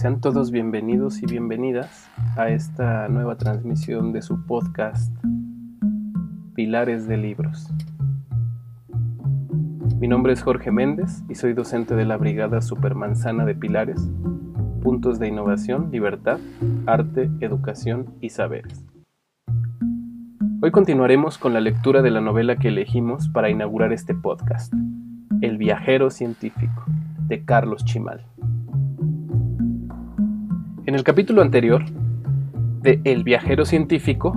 Sean todos bienvenidos y bienvenidas a esta nueva transmisión de su podcast Pilares de Libros. Mi nombre es Jorge Méndez y soy docente de la Brigada Supermanzana de Pilares, puntos de innovación, libertad, arte, educación y saberes. Hoy continuaremos con la lectura de la novela que elegimos para inaugurar este podcast, El viajero científico, de Carlos Chimal. En el capítulo anterior de El viajero científico,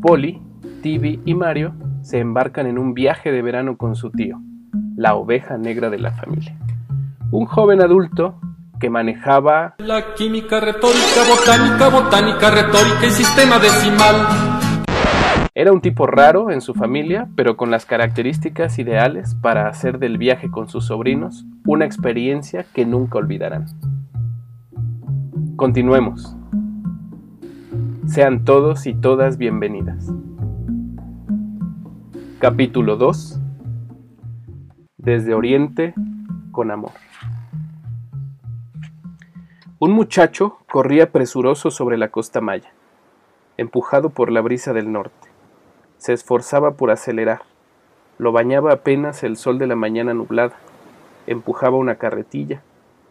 Polly, Tibi y Mario se embarcan en un viaje de verano con su tío, la oveja negra de la familia. Un joven adulto que manejaba la química retórica, botánica, botánica retórica y sistema decimal. Era un tipo raro en su familia, pero con las características ideales para hacer del viaje con sus sobrinos una experiencia que nunca olvidarán. Continuemos. Sean todos y todas bienvenidas. Capítulo 2. Desde Oriente con amor. Un muchacho corría presuroso sobre la costa maya, empujado por la brisa del norte. Se esforzaba por acelerar. Lo bañaba apenas el sol de la mañana nublada. Empujaba una carretilla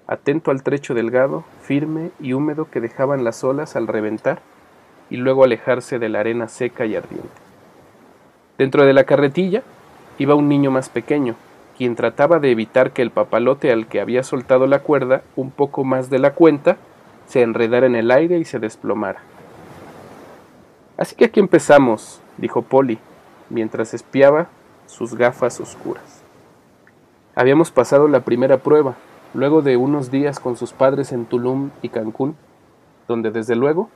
atento al trecho delgado, firme y húmedo que dejaban las olas al reventar y luego alejarse de la arena seca y ardiente. Dentro de la carretilla iba un niño más pequeño, quien trataba de evitar que el papalote al que había soltado la cuerda un poco más de la cuenta se enredara en el aire y se desplomara. Así que aquí empezamos, dijo Polly, mientras espiaba sus gafas oscuras. Habíamos pasado la primera prueba, luego de unos días con sus padres en Tulum y Cancún, donde desde luego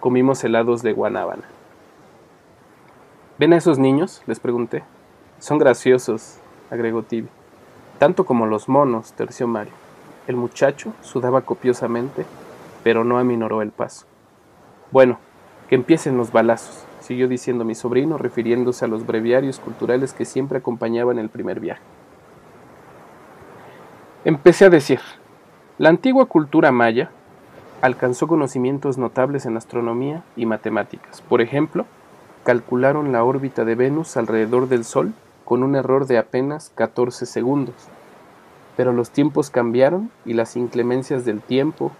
comimos helados de guanábana. ¿Ven a esos niños? les pregunté. Son graciosos, agregó Tibi. Tanto como los monos, terció Mario. El muchacho sudaba copiosamente, pero no aminoró el paso. Bueno, que empiecen los balazos, siguió diciendo mi sobrino, refiriéndose a los breviarios culturales que siempre acompañaban el primer viaje. Empecé a decir, la antigua cultura maya alcanzó conocimientos notables en astronomía y matemáticas. Por ejemplo, calcularon la órbita de Venus alrededor del Sol con un error de apenas 14 segundos. Pero los tiempos cambiaron y las inclemencias del tiempo,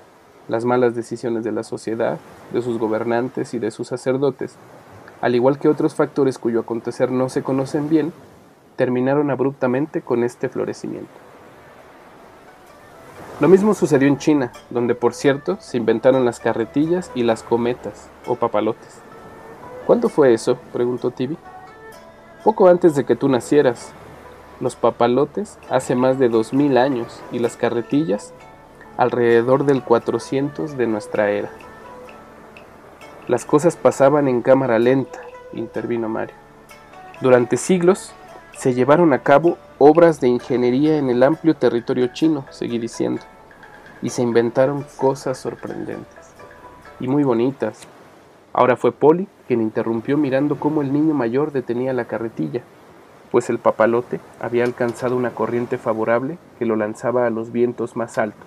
las malas decisiones de la sociedad, de sus gobernantes y de sus sacerdotes, al igual que otros factores cuyo acontecer no se conocen bien, terminaron abruptamente con este florecimiento. Lo mismo sucedió en China, donde por cierto se inventaron las carretillas y las cometas o papalotes. ¿Cuándo fue eso? preguntó Tibi. Poco antes de que tú nacieras. Los papalotes hace más de dos mil años y las carretillas alrededor del 400 de nuestra era. Las cosas pasaban en cámara lenta, intervino Mario. Durante siglos se llevaron a cabo obras de ingeniería en el amplio territorio chino, seguí diciendo, y se inventaron cosas sorprendentes y muy bonitas. Ahora fue Polly quien interrumpió mirando cómo el niño mayor detenía la carretilla, pues el papalote había alcanzado una corriente favorable que lo lanzaba a los vientos más altos.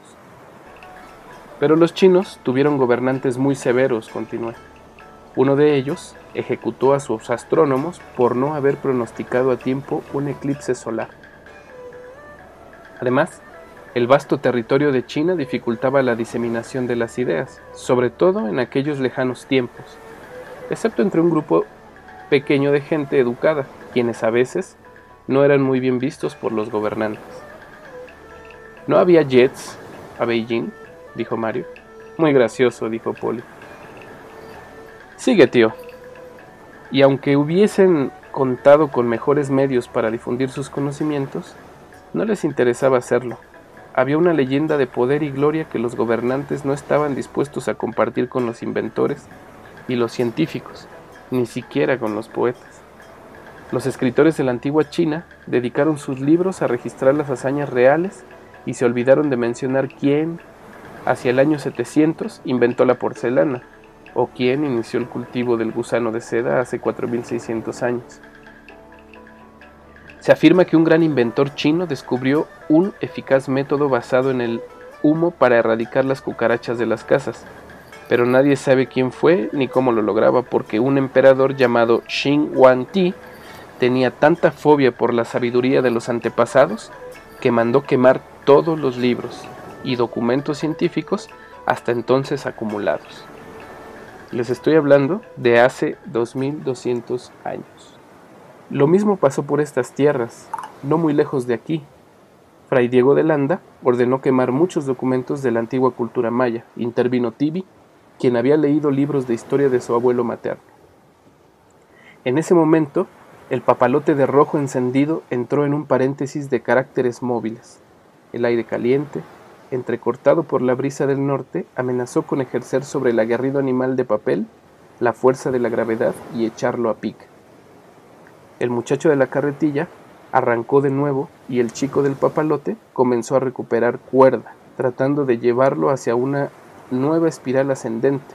Pero los chinos tuvieron gobernantes muy severos, continué. Uno de ellos ejecutó a sus astrónomos por no haber pronosticado a tiempo un eclipse solar. Además, el vasto territorio de China dificultaba la diseminación de las ideas, sobre todo en aquellos lejanos tiempos, excepto entre un grupo pequeño de gente educada, quienes a veces no eran muy bien vistos por los gobernantes. ¿No había jets a Beijing? dijo Mario. Muy gracioso, dijo Polly. Sigue, tío. Y aunque hubiesen contado con mejores medios para difundir sus conocimientos, no les interesaba hacerlo. Había una leyenda de poder y gloria que los gobernantes no estaban dispuestos a compartir con los inventores y los científicos, ni siquiera con los poetas. Los escritores de la antigua China dedicaron sus libros a registrar las hazañas reales y se olvidaron de mencionar quién, hacia el año 700, inventó la porcelana, o quién inició el cultivo del gusano de seda hace 4600 años. Se afirma que un gran inventor chino descubrió un eficaz método basado en el humo para erradicar las cucarachas de las casas, pero nadie sabe quién fue ni cómo lo lograba porque un emperador llamado Xin Ti tenía tanta fobia por la sabiduría de los antepasados que mandó quemar todos los libros y documentos científicos hasta entonces acumulados. Les estoy hablando de hace 2200 años. Lo mismo pasó por estas tierras, no muy lejos de aquí. Fray Diego de Landa ordenó quemar muchos documentos de la antigua cultura maya. Intervino Tibi, quien había leído libros de historia de su abuelo materno. En ese momento, el papalote de rojo encendido entró en un paréntesis de caracteres móviles. El aire caliente, entrecortado por la brisa del norte, amenazó con ejercer sobre el aguerrido animal de papel la fuerza de la gravedad y echarlo a pique. El muchacho de la carretilla arrancó de nuevo y el chico del papalote comenzó a recuperar cuerda, tratando de llevarlo hacia una nueva espiral ascendente.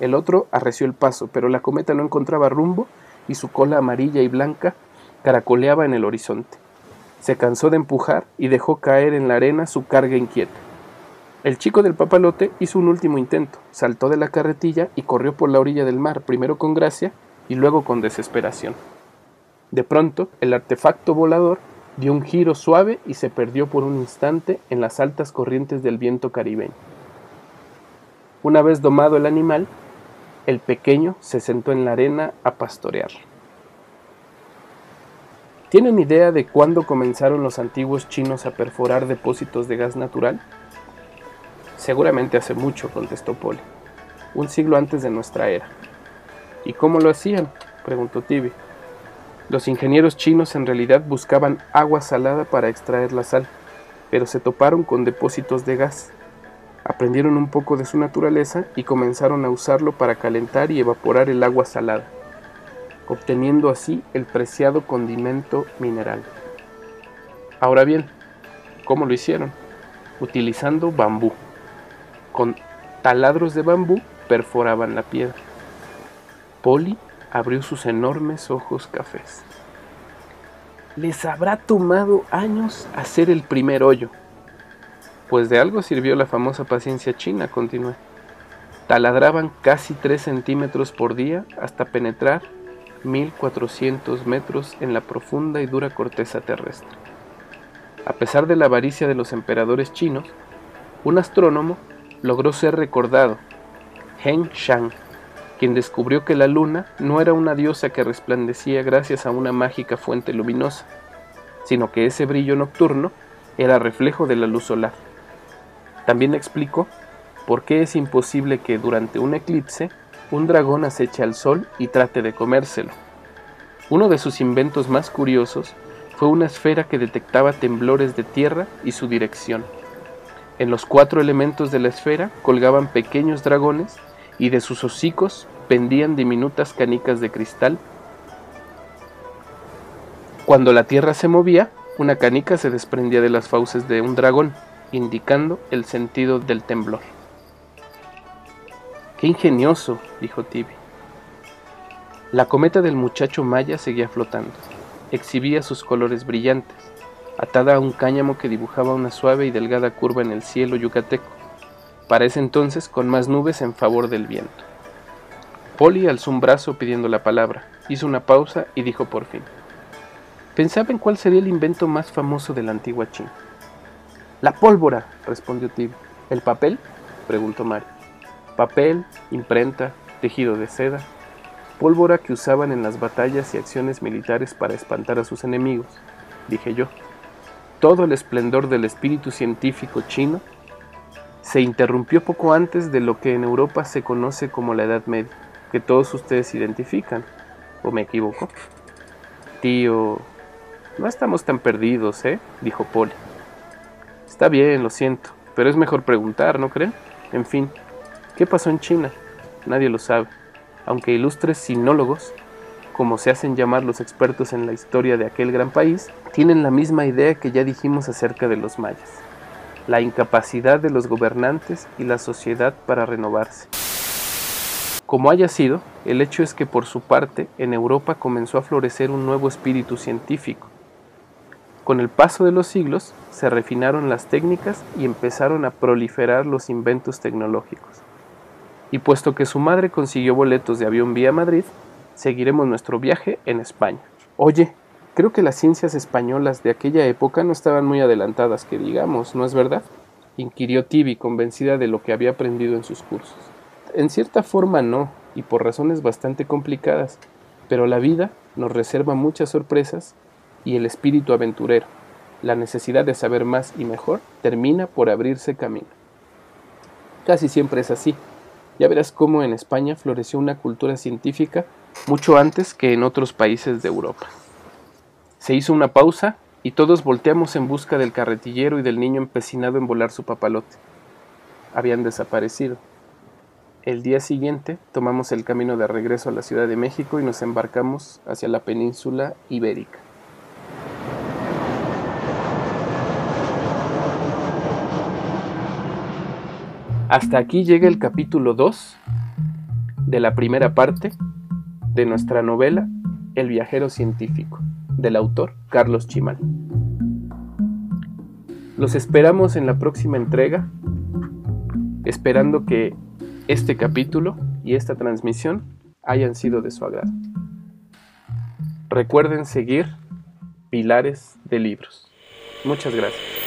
El otro arreció el paso, pero la cometa no encontraba rumbo y su cola amarilla y blanca caracoleaba en el horizonte. Se cansó de empujar y dejó caer en la arena su carga inquieta. El chico del papalote hizo un último intento, saltó de la carretilla y corrió por la orilla del mar, primero con gracia y luego con desesperación. De pronto, el artefacto volador dio un giro suave y se perdió por un instante en las altas corrientes del viento caribeño. Una vez domado el animal, el pequeño se sentó en la arena a pastorear. ¿Tienen idea de cuándo comenzaron los antiguos chinos a perforar depósitos de gas natural? Seguramente hace mucho, contestó Polly. Un siglo antes de nuestra era. ¿Y cómo lo hacían? preguntó Tibi. Los ingenieros chinos en realidad buscaban agua salada para extraer la sal, pero se toparon con depósitos de gas. Aprendieron un poco de su naturaleza y comenzaron a usarlo para calentar y evaporar el agua salada, obteniendo así el preciado condimento mineral. Ahora bien, ¿cómo lo hicieron? Utilizando bambú. Con taladros de bambú perforaban la piedra. Poli abrió sus enormes ojos cafés. Les habrá tomado años hacer el primer hoyo. Pues de algo sirvió la famosa paciencia china, continué. Taladraban casi 3 centímetros por día hasta penetrar 1400 metros en la profunda y dura corteza terrestre. A pesar de la avaricia de los emperadores chinos, un astrónomo logró ser recordado, Heng Shang, quien descubrió que la luna no era una diosa que resplandecía gracias a una mágica fuente luminosa, sino que ese brillo nocturno era reflejo de la luz solar. También explicó por qué es imposible que durante un eclipse un dragón aceche al sol y trate de comérselo. Uno de sus inventos más curiosos fue una esfera que detectaba temblores de tierra y su dirección. En los cuatro elementos de la esfera colgaban pequeños dragones y de sus hocicos pendían diminutas canicas de cristal. Cuando la tierra se movía, una canica se desprendía de las fauces de un dragón, indicando el sentido del temblor. ¡Qué ingenioso! dijo Tibi. La cometa del muchacho Maya seguía flotando. Exhibía sus colores brillantes, atada a un cáñamo que dibujaba una suave y delgada curva en el cielo yucateco para ese entonces con más nubes en favor del viento. Polly alzó un brazo pidiendo la palabra, hizo una pausa y dijo por fin. Pensaba en cuál sería el invento más famoso de la antigua China. La pólvora, respondió Tib. ¿El papel? preguntó Mario. Papel, imprenta, tejido de seda, pólvora que usaban en las batallas y acciones militares para espantar a sus enemigos, dije yo. Todo el esplendor del espíritu científico chino se interrumpió poco antes de lo que en Europa se conoce como la Edad Media, que todos ustedes identifican. ¿O me equivoco? Tío, no estamos tan perdidos, ¿eh? dijo Polly. Está bien, lo siento, pero es mejor preguntar, ¿no creen? En fin, ¿qué pasó en China? Nadie lo sabe, aunque ilustres sinólogos, como se hacen llamar los expertos en la historia de aquel gran país, tienen la misma idea que ya dijimos acerca de los mayas la incapacidad de los gobernantes y la sociedad para renovarse. Como haya sido, el hecho es que por su parte en Europa comenzó a florecer un nuevo espíritu científico. Con el paso de los siglos se refinaron las técnicas y empezaron a proliferar los inventos tecnológicos. Y puesto que su madre consiguió boletos de avión vía Madrid, seguiremos nuestro viaje en España. Oye, creo que las ciencias españolas de aquella época no estaban muy adelantadas, que digamos, ¿no es verdad? inquirió Tibi, convencida de lo que había aprendido en sus cursos. En cierta forma no, y por razones bastante complicadas, pero la vida nos reserva muchas sorpresas y el espíritu aventurero, la necesidad de saber más y mejor, termina por abrirse camino. Casi siempre es así. Ya verás cómo en España floreció una cultura científica mucho antes que en otros países de Europa. Se hizo una pausa y todos volteamos en busca del carretillero y del niño empecinado en volar su papalote. Habían desaparecido. El día siguiente tomamos el camino de regreso a la Ciudad de México y nos embarcamos hacia la península ibérica. Hasta aquí llega el capítulo 2 de la primera parte de nuestra novela El viajero científico, del autor Carlos Chimal. Los esperamos en la próxima entrega, esperando que este capítulo y esta transmisión hayan sido de su agrado. Recuerden seguir Pilares de Libros. Muchas gracias.